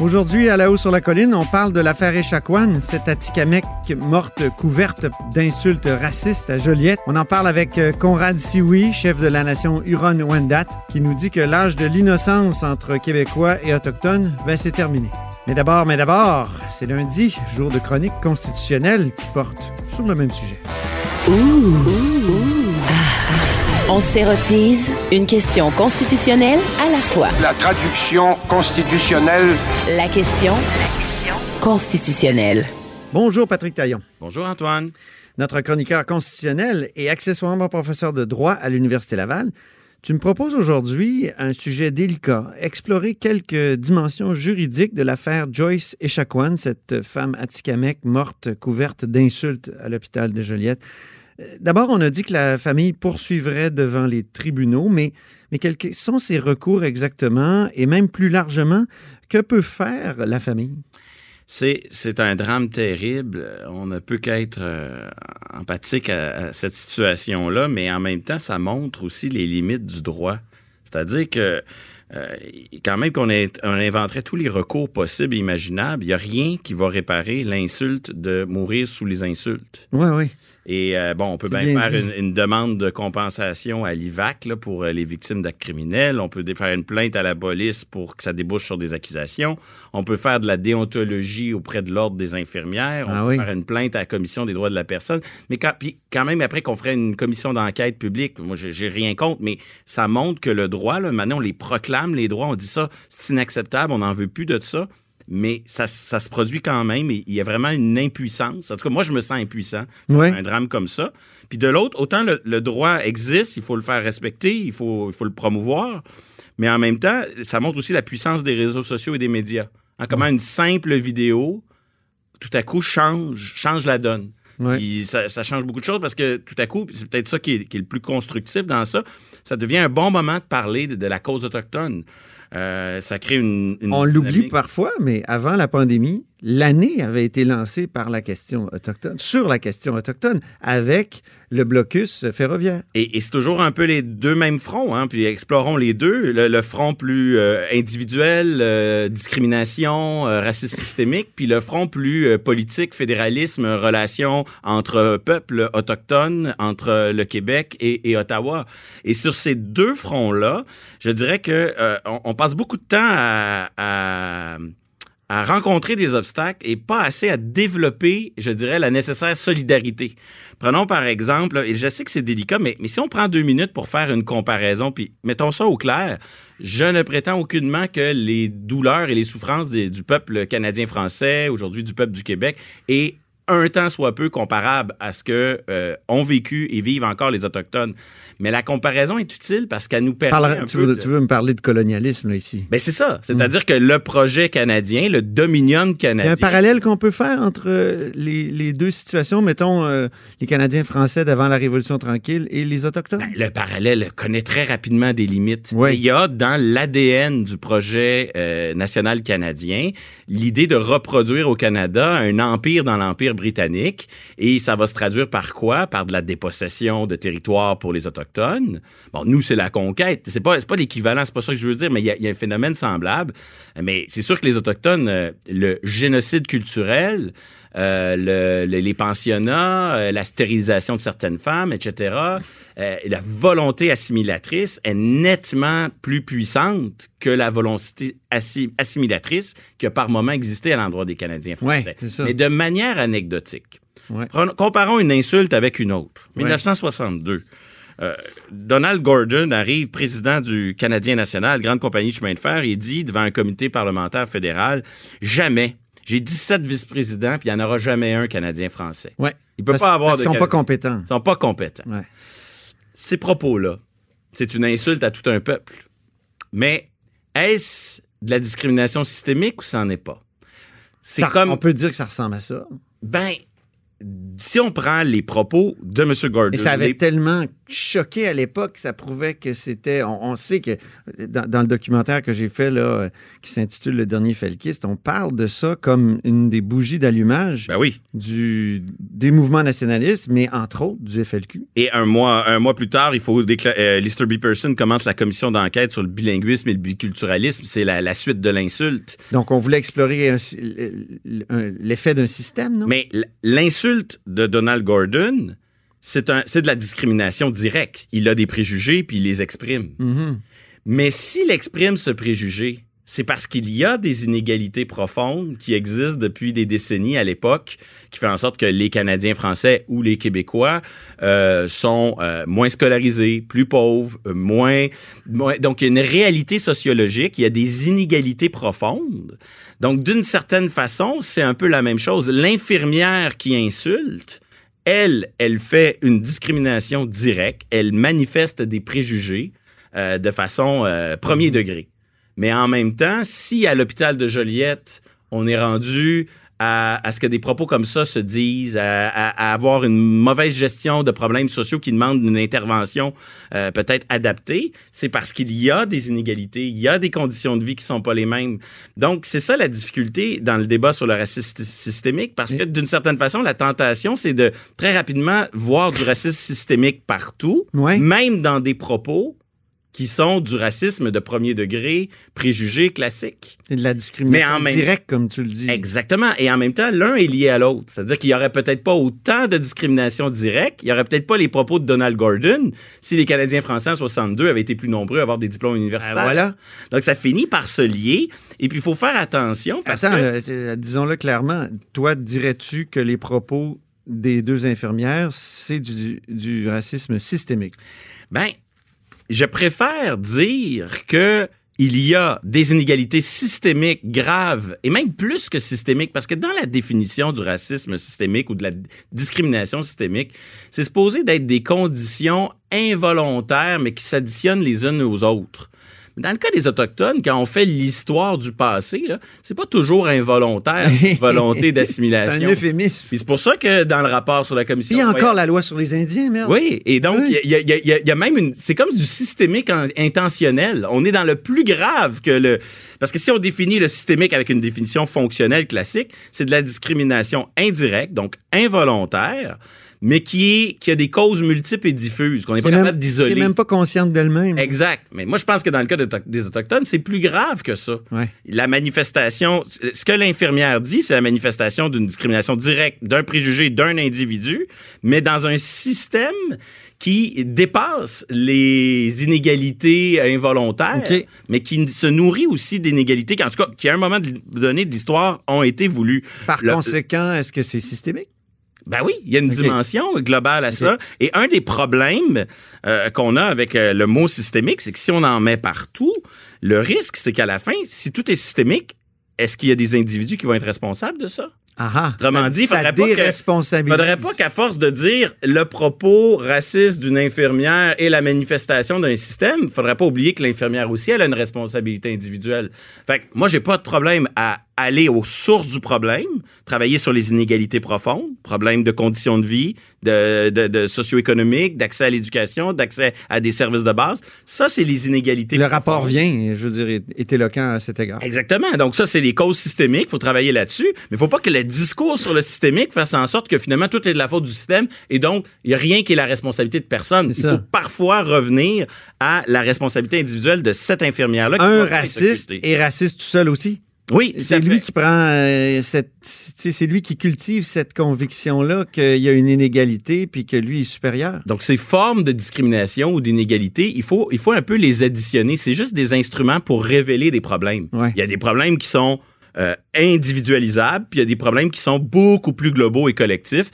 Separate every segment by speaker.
Speaker 1: Aujourd'hui, à la haut sur la colline, on parle de l'affaire Echaquan, cette Atikamekw morte couverte d'insultes racistes à Joliette. On en parle avec euh, Conrad Sioui, chef de la nation Huron-Wendat, qui nous dit que l'âge de l'innocence entre Québécois et Autochtones, ben, c'est terminé. Mais d'abord, mais d'abord, c'est lundi, jour de chronique constitutionnelle qui porte sur le même sujet.
Speaker 2: On s'érotise une question constitutionnelle à la fois.
Speaker 3: La traduction constitutionnelle.
Speaker 2: La question constitutionnelle.
Speaker 1: Bonjour Patrick Taillon.
Speaker 4: Bonjour Antoine.
Speaker 1: notre chroniqueur constitutionnel et accessoirement professeur de droit à l'Université Laval. Tu me proposes aujourd'hui un sujet délicat, explorer quelques dimensions juridiques de l'affaire Joyce Echaquan, cette femme atikamekw morte couverte d'insultes à l'hôpital de Joliette. D'abord, on a dit que la famille poursuivrait devant les tribunaux, mais, mais quels sont ces recours exactement et même plus largement, que peut faire la famille?
Speaker 4: C'est, c'est un drame terrible. On ne peut qu'être euh, empathique à, à cette situation-là, mais en même temps, ça montre aussi les limites du droit. C'est-à-dire que euh, quand même qu'on ait- on inventerait tous les recours possibles et imaginables, il n'y a rien qui va réparer l'insulte de mourir sous les insultes.
Speaker 1: Oui, oui.
Speaker 4: Et euh, bon, on peut bien,
Speaker 1: bien
Speaker 4: faire une, une demande de compensation à l'IVAC là, pour euh, les victimes d'actes criminels. On peut faire une plainte à la police pour que ça débouche sur des accusations. On peut faire de la déontologie auprès de l'Ordre des infirmières. On
Speaker 1: Ah
Speaker 4: peut
Speaker 1: oui.
Speaker 4: faire une plainte à la Commission des droits de la personne. Mais quand, puis quand même, après qu'on ferait une commission d'enquête publique, moi, j'ai j'ai rien contre, mais ça montre que le droit, là, maintenant, on les proclame, les droits, on dit ça, c'est inacceptable, on n'en veut plus de ça. Mais ça, ça se produit quand même et il y a vraiment une impuissance. En tout cas, moi, je me sens impuissant. Un drame comme ça. Puis de l'autre, autant le, le droit existe, il faut le faire respecter, il faut, il faut le promouvoir. Mais en même temps, ça montre aussi la puissance des réseaux sociaux et des médias. Hein, comment une simple vidéo, tout à coup, change, change la donne. Ça, ça change beaucoup de choses parce que tout à coup, c'est peut-être ça qui est, qui est le plus constructif dans ça, ça devient un bon moment de parler de, de la cause autochtone. Euh, ça crée une... une
Speaker 1: On l'oublie parfois, mais avant la pandémie, l'année avait été lancée par la question autochtone, sur la question autochtone, avec le blocus ferroviaire.
Speaker 4: Et, et c'est toujours un peu les deux mêmes fronts, hein, puis explorons les deux. Le, le front plus euh, individuel, euh, discrimination, euh, racisme systémique, puis le front plus politique, fédéralisme, relation entre peuples autochtones, entre le Québec et, et Ottawa. Et sur ces deux fronts-là, je dirais que on, on beaucoup de temps à- rencontrer des obstacles et pas assez à développer, je dirais, la nécessaire solidarité. Prenons par exemple, et je sais que c'est délicat, mais, mais si on prend deux minutes pour faire une comparaison, puis mettons ça au clair, je ne prétends aucunement que les douleurs et les souffrances du peuple canadien-français, aujourd'hui du peuple du Québec, est un temps soit peu comparable à ce que euh, ont vécu et vivent encore les Autochtones. Mais la comparaison est utile parce qu'elle nous permet
Speaker 1: Parle-
Speaker 4: un
Speaker 1: tu,
Speaker 4: peu
Speaker 1: veux,
Speaker 4: de-
Speaker 1: tu veux me parler de colonialisme là, ici?
Speaker 4: ben c'est ça. C'est-à-dire que le projet canadien, le Dominion
Speaker 1: Il y a
Speaker 4: canadien.
Speaker 1: un parallèle qu'on peut faire entre euh, les, les deux situations, mettons euh, les Canadiens français d'avant la Révolution tranquille et les Autochtones?
Speaker 4: Ben, le parallèle connaît très rapidement des limites.
Speaker 1: Oui.
Speaker 4: Il y a dans l'ADN du projet euh, national canadien l'idée de reproduire au Canada un empire dans l'empire britannique. Et ça va se traduire par quoi? Par de la dépossession de territoires pour les Autochtones. Bon, nous, c'est la conquête. C'est pas, pas l'équivalent, c'est pas ça que je veux dire, mais il y a, un phénomène semblable. Mais c'est sûr que les Autochtones, euh, le génocide culturel, le- le- les pensionnats, euh, la stérilisation de certaines femmes, etc., euh, la volonté assimilatrice est nettement plus puissante que la volonté assi- assimilatrice qui a par moment existé à l'endroit des Canadiens français.
Speaker 1: Ouais, ça.
Speaker 4: Mais de manière anecdotique.
Speaker 1: Ouais.
Speaker 4: Comparons une insulte avec une autre.
Speaker 1: Ouais.
Speaker 4: 1962. Euh, Donald Gordon arrive, président du Canadien national, grande compagnie de chemin de fer, et dit devant un comité parlementaire fédéral, jamais. J'ai 17 vice-présidents, puis il n'y en aura jamais un Canadien français.
Speaker 1: Ouais.
Speaker 4: Il peut
Speaker 1: Parce-
Speaker 4: pas avoir de
Speaker 1: qu'ils sont pas compétents.
Speaker 4: Ils sont pas compétents.
Speaker 1: Ouais.
Speaker 4: Ces propos-là, c'est une insulte à tout un peuple. Mais est-ce de la discrimination systémique ou ça n'en est pas? C'est comme.
Speaker 1: On peut dire que ça ressemble à ça.
Speaker 4: Ben, si on prend les propos de M. Gordon.
Speaker 1: Et ça avait
Speaker 4: les-
Speaker 1: tellement choqué à l'époque, ça prouvait que c'était. On, on sait que dans, dans le documentaire que j'ai fait, là, euh, qui s'intitule Le dernier Felkiste, on parle de ça comme une des bougies d'allumage
Speaker 4: Ben oui.
Speaker 1: du, des mouvements nationalistes, mais entre autres du FLQ.
Speaker 4: Et un mois, un mois plus tard, il faut déclarer. euh, Lister B. Pearson commence la commission d'enquête sur le bilinguisme et le biculturalisme. C'est la, la suite de l'insulte.
Speaker 1: Donc, on voulait explorer l'effet d'un système, non?
Speaker 4: Mais l'insulte de Donald Gordon, c'est un- c'est de la discrimination directe. Il a des préjugés puis il les exprime.
Speaker 1: Mhm.
Speaker 4: Mais s'il exprime ce préjugé, c'est parce qu'il y a des inégalités profondes qui existent depuis des décennies à l'époque, qui fait en sorte que les Canadiens français ou les Québécois euh, sont euh, moins scolarisés, plus pauvres, euh, moins, moins- Donc, il y a une réalité sociologique, il y a des inégalités profondes. Donc, d'une certaine façon, c'est un peu la même chose. L'infirmière qui insulte, elle, elle fait une discrimination directe, elle manifeste des préjugés euh, de façon euh, premier degré. Mais en même temps, si à l'hôpital de Joliette, on est rendu à, à ce que des propos comme ça se disent, à, à- à avoir une mauvaise gestion de problèmes sociaux qui demandent une intervention euh, peut-être adaptée, c'est parce qu'il y a des inégalités, il y a des conditions de vie qui sont pas les mêmes. Donc, c'est ça la difficulté dans le débat sur le racisme systémique, parce que d'une certaine façon, la tentation, c'est de très rapidement voir du racisme systémique partout,
Speaker 1: Ouais.
Speaker 4: même dans des propos qui sont du racisme de premier degré, préjugés classiques.
Speaker 1: C'est de la discrimination
Speaker 4: même-
Speaker 1: directe, comme tu le dis.
Speaker 4: Exactement. Et en même temps, l'un est lié à l'autre. C'est-à-dire qu'il y aurait peut-être pas autant de discrimination directe, il y aurait peut-être pas les propos de Donald Gordon si les Canadiens français en 62 avaient été plus nombreux à avoir des diplômes universitaires.
Speaker 1: Ah, voilà.
Speaker 4: Donc ça finit par se lier. Et puis il faut faire attention parce
Speaker 1: Attends,
Speaker 4: que
Speaker 1: c'est- disons-le clairement. Toi, dirais-tu que les propos des deux infirmières, c'est du, du racisme systémique?
Speaker 4: Ben, je préfère dire que il y a des inégalités systémiques graves et même plus que systémiques parce que dans la définition du racisme systémique ou de la discrimination systémique, c'est supposé d'être des conditions involontaires mais qui s'additionnent les unes aux autres. Dans le cas des Autochtones, quand on fait l'histoire du passé, c'est pas toujours involontaire, volonté
Speaker 1: C'est un
Speaker 4: d'assimilation.
Speaker 1: euphémisme.
Speaker 4: Puis c'est pour ça que dans le rapport sur la commission...
Speaker 1: Il y a encore la loi sur les Indiens, merde.
Speaker 4: oui, et donc, il y, a, y y y même une. C'est comme du systémique en- intentionnel. On est dans le plus grave que le. Parce que si on définit le systémique avec une définition fonctionnelle classique, c'est de la discrimination indirecte, donc involontaire, mais qui, est, qui a des causes multiples et diffuses, qu'on n'est
Speaker 1: Qui
Speaker 4: pas
Speaker 1: même,
Speaker 4: capable
Speaker 1: qui est
Speaker 4: d'isoler.
Speaker 1: même pas consciente d'elle-même.
Speaker 4: Exact. Mais moi, je pense que dans le cas de- des Autochtones, c'est plus grave que ça.
Speaker 1: Ouais.
Speaker 4: La manifestation, ce que l'infirmière dit, c'est la manifestation d'une discrimination directe, d'un préjugé d'un individu, mais dans un système qui dépasse les inégalités involontaires, mais qui se nourrit aussi d'inégalités qui, en tout cas, qui à un moment donné de l'histoire ont été voulues.
Speaker 1: Par
Speaker 4: Le-
Speaker 1: conséquent, est-ce que c'est systémique?
Speaker 4: Ben oui, il y a une dimension globale à ça. Et un des problèmes euh, qu'on a avec euh, le mot systémique, c'est que si on en met partout, le risque, c'est qu'à la fin, si tout est systémique, est-ce qu'il y a des individus qui vont être responsables de ça?
Speaker 1: Ah ah.
Speaker 4: Autrement dit,
Speaker 1: ça
Speaker 4: faudrait pas. Faudrait qu'à force de dire le propos raciste d'une infirmière et la manifestation d'un système, faudrait pas oublier que l'infirmière aussi, elle a une responsabilité individuelle. Fait que moi, j'ai pas de problème à aller aux sources du problème, travailler sur les inégalités profondes, problèmes de conditions de vie, de, de, de socio-économique, d'accès à l'éducation, d'accès à des services de base. Ça, c'est les inégalités
Speaker 1: Le rapport vient, je veux dire, est, est éloquent à cet égard.
Speaker 4: Exactement. Donc ça, c'est les causes systémiques. Il faut travailler là-dessus. Mais il faut pas que le discours sur le systémique fasse en sorte que finalement tout est de la faute du système et donc il n'y a rien qui est la responsabilité de personne. Il faut parfois revenir à la responsabilité individuelle de cette infirmière-là.
Speaker 1: Un raciste est raciste tout seul aussi.
Speaker 4: Oui,
Speaker 1: C'est lui
Speaker 4: fait.
Speaker 1: qui prend euh, cette, c'est lui qui cultive cette conviction-là qu'il y a une inégalité puis que lui est supérieur.
Speaker 4: Donc, ces formes de discrimination ou d'inégalité, il faut, il faut un peu les additionner. C'est juste des instruments pour révéler des problèmes.
Speaker 1: Ouais.
Speaker 4: Il y a des problèmes qui sont euh, individualisables, puis il y a des problèmes qui sont beaucoup plus globaux et collectifs.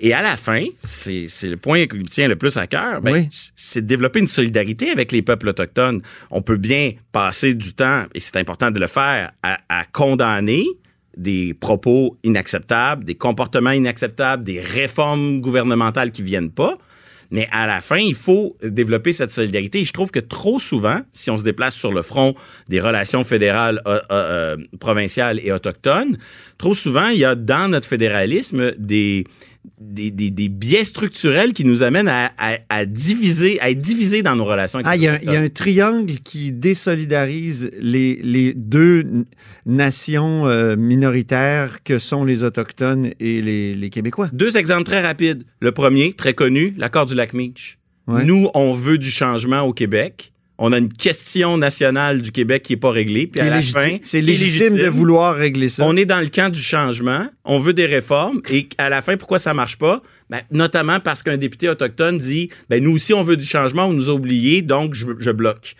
Speaker 4: Et à la fin, c'est le point qui me tient le plus à cœur, ben,
Speaker 1: Oui.
Speaker 4: c'est de développer une solidarité avec les peuples autochtones. On peut bien passer du temps, et c'est important de le faire, à, à condamner des propos inacceptables, des comportements inacceptables, des réformes gouvernementales qui viennent pas. Mais à la fin, il faut développer cette solidarité. Et je trouve que trop souvent, si on se déplace sur le front des relations fédérales, euh, euh, euh, provinciales et autochtones, trop souvent, il y a dans notre fédéralisme des, des, des, des biais structurels qui nous amènent à, à, à diviser, à être divisés dans nos relations avec
Speaker 1: Ah, il y, a un- il y a un triangle qui désolidarise les, les deux nations euh, minoritaires que sont les Autochtones et les, les Québécois.
Speaker 4: Deux exemples très rapides. Le premier, très connu, l'accord du lac.
Speaker 1: Ouais.
Speaker 4: Nous, on veut du changement au Québec. On a une question nationale du Québec qui n'est pas réglée. Puis à la fin,
Speaker 1: C'est légitime, de vouloir régler ça.
Speaker 4: On est dans le camp du changement. On veut des réformes. Et à la fin, pourquoi ça marche pas? Ben, notamment parce qu'un député autochtone dit, ben, nous aussi, on veut du changement. On nous a oubliés, donc je, je bloque.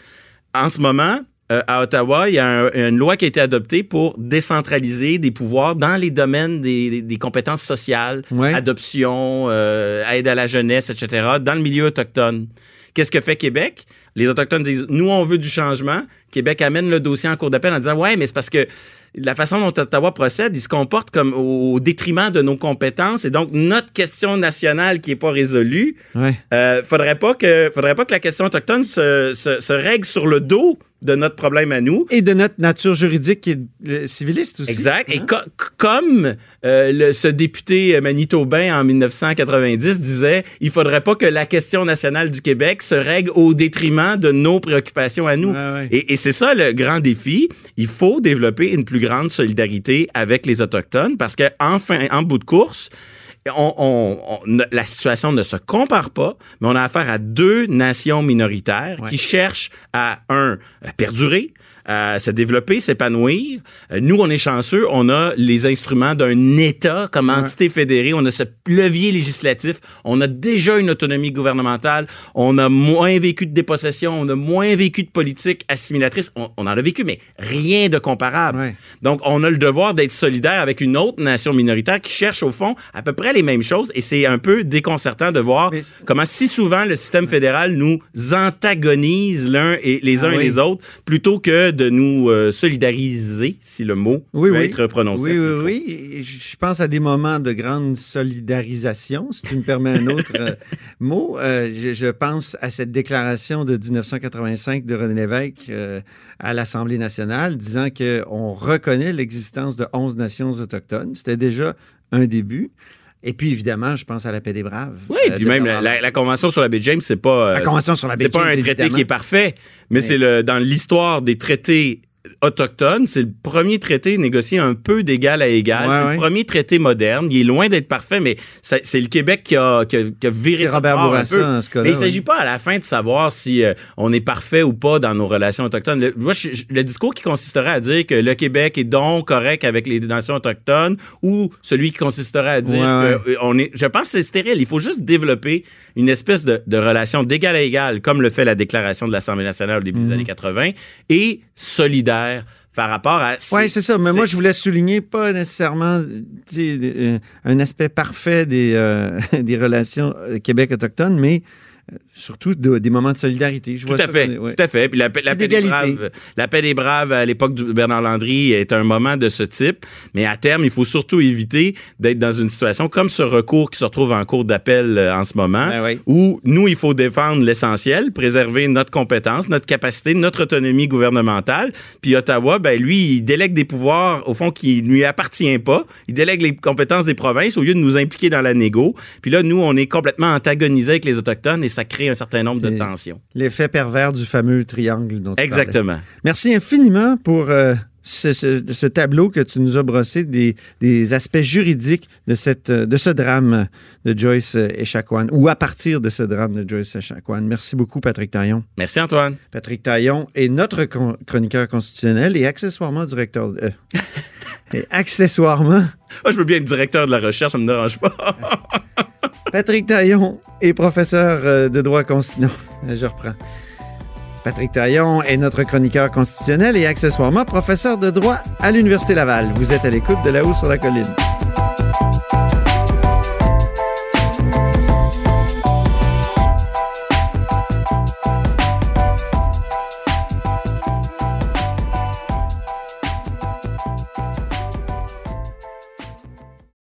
Speaker 4: En ce moment, euh, à Ottawa, il y a un- une loi qui a été adoptée pour décentraliser des pouvoirs dans les domaines des, des- des compétences sociales,
Speaker 1: Ouais.
Speaker 4: adoption, euh, aide à la jeunesse, etc., dans le milieu autochtone. Qu'est-ce que fait Québec? Les Autochtones disent, nous, on veut du changement. Québec amène le dossier en cour d'appel en disant, ouais, mais c'est parce que la façon dont Ottawa procède, il se comporte comme au détriment de nos compétences. Et donc, notre question nationale qui est pas résolue,
Speaker 1: Ouais.
Speaker 4: euh, faudrait pas que, faudrait pas que la question autochtone se, se, se règle sur le dos de notre problème à nous.
Speaker 1: Et de notre nature juridique qui est euh, civiliste aussi.
Speaker 4: Exact. Et
Speaker 1: Hein?
Speaker 4: co- comme euh, le- ce député manitobain en 1990 disait, il faudrait pas que la question nationale du Québec se règle au détriment de nos préoccupations à nous.
Speaker 1: Ouais.
Speaker 4: Et, et c'est ça le grand défi. Il faut développer une plus grande solidarité avec les Autochtones parce que, enfin, en bout de course, on- on- on- la situation ne se compare pas, mais on a affaire à deux nations minoritaires
Speaker 1: Ouais.
Speaker 4: qui cherchent à, un, à perdurer, à se développer, s'épanouir. Euh, Nous, on est chanceux, on a les instruments d'un État comme entité fédérée, on a ce levier législatif, on a déjà une autonomie gouvernementale, on a moins vécu de dépossession, on a moins vécu de politique assimilatrice, on, on en a vécu, mais rien de comparable.
Speaker 1: Ouais.
Speaker 4: Donc, on a le devoir d'être solidaire avec une autre nation minoritaire qui cherche, au fond, à peu près les mêmes choses. Et c'est un peu déconcertant de voir comment si souvent le système fédéral nous antagonise l'un et les
Speaker 1: Ah
Speaker 4: uns
Speaker 1: oui.
Speaker 4: et les autres, plutôt que de nous euh, solidariser, si le mot
Speaker 1: Oui,
Speaker 4: peut
Speaker 1: oui.
Speaker 4: être prononcé.
Speaker 1: Oui, oui, oui. Je pense à des moments de grande solidarisation, si tu me permets un autre euh, mot. Euh, je, je pense à cette déclaration de 1985 de René Lévesque à l'Assemblée nationale disant qu'on reconnaît l'existence de 11 nations autochtones. C'était déjà un début. Et puis, évidemment, je pense à la paix des braves.
Speaker 4: Oui,
Speaker 1: euh,
Speaker 4: puis même la,
Speaker 1: Normandie.
Speaker 4: la- la convention sur la baie James, c'est pas euh,
Speaker 1: La convention sur la baie
Speaker 4: c'est pas un traité
Speaker 1: évidemment.
Speaker 4: qui est parfait, mais,
Speaker 1: Mais-
Speaker 4: c'est le dans l'histoire des traités autochtones, c'est le premier traité négocié un peu d'égal à égal.
Speaker 1: Ouais,
Speaker 4: c'est
Speaker 1: ouais.
Speaker 4: le premier traité moderne. Il est loin d'être parfait, mais c'est le Québec qui a, qui a, qui a viré
Speaker 1: Robert
Speaker 4: bord un
Speaker 1: Bourassa,
Speaker 4: peu.
Speaker 1: dans ce cas-là,
Speaker 4: Mais il s'agit
Speaker 1: oui.
Speaker 4: pas à la fin de savoir si euh, on est parfait ou pas dans nos relations autochtones. Le, moi, je- je- le discours qui consisterait à dire que le Québec est donc correct avec les nations autochtones ou celui qui consisterait à dire que euh, on est, je pense que c'est stérile. Il faut juste développer une espèce de, de relation d'égal à égal, comme le fait la déclaration de l'Assemblée nationale au début
Speaker 1: Mhm.
Speaker 4: des années 80, et solidaire par rapport à...
Speaker 1: Oui, c'est ça. Mais moi, je voulais souligner pas nécessairement euh, un aspect parfait des, euh, des relations euh, Québec autochtones, mais surtout de- des moments de solidarité. Je
Speaker 4: Tout
Speaker 1: vois
Speaker 4: à
Speaker 1: ça
Speaker 4: fait,
Speaker 1: ouais.
Speaker 4: tout à fait. Puis la, paix- la paix des braves, la paix des braves à l'époque de Bernard Landry est un moment de ce type, mais à terme, il faut surtout éviter d'être dans une situation comme ce recours qui se retrouve en cours d'appel euh, en ce moment,
Speaker 1: Ben oui.
Speaker 4: où nous, il faut défendre l'essentiel, préserver notre compétence, notre capacité, notre autonomie gouvernementale. Puis Ottawa, ben lui, il délègue des pouvoirs au fond qui ne lui appartient pas. Il délègue les compétences des provinces au lieu de nous impliquer dans la négo. Puis là, nous, on est complètement antagonisés avec les autochtones et ça crée un certain nombre de tensions.
Speaker 1: L'effet pervers du fameux triangle dont tu.
Speaker 4: Exactement.
Speaker 1: Merci infiniment pour euh, ce, ce- ce tableau que tu nous as brossé des, des aspects juridiques de, cette, euh, de ce drame de Joyce Echaquan, ou à partir de ce drame de Joyce Echaquan. Merci beaucoup, Patrick Taillon.
Speaker 4: Merci Antoine.
Speaker 1: Patrick Taillon est notre con- chroniqueur constitutionnel et accessoirement directeur. de- euh, et accessoirement,
Speaker 4: Ah, je veux bien être directeur de la recherche, ça me dérange pas.
Speaker 1: Patrick Taillon est professeur euh, de droit constitutionnel. Je reprends. Patrick Taillon est notre chroniqueur constitutionnel et accessoirement professeur de droit à l'Université Laval. Vous êtes à l'écoute de là-haut sur la colline.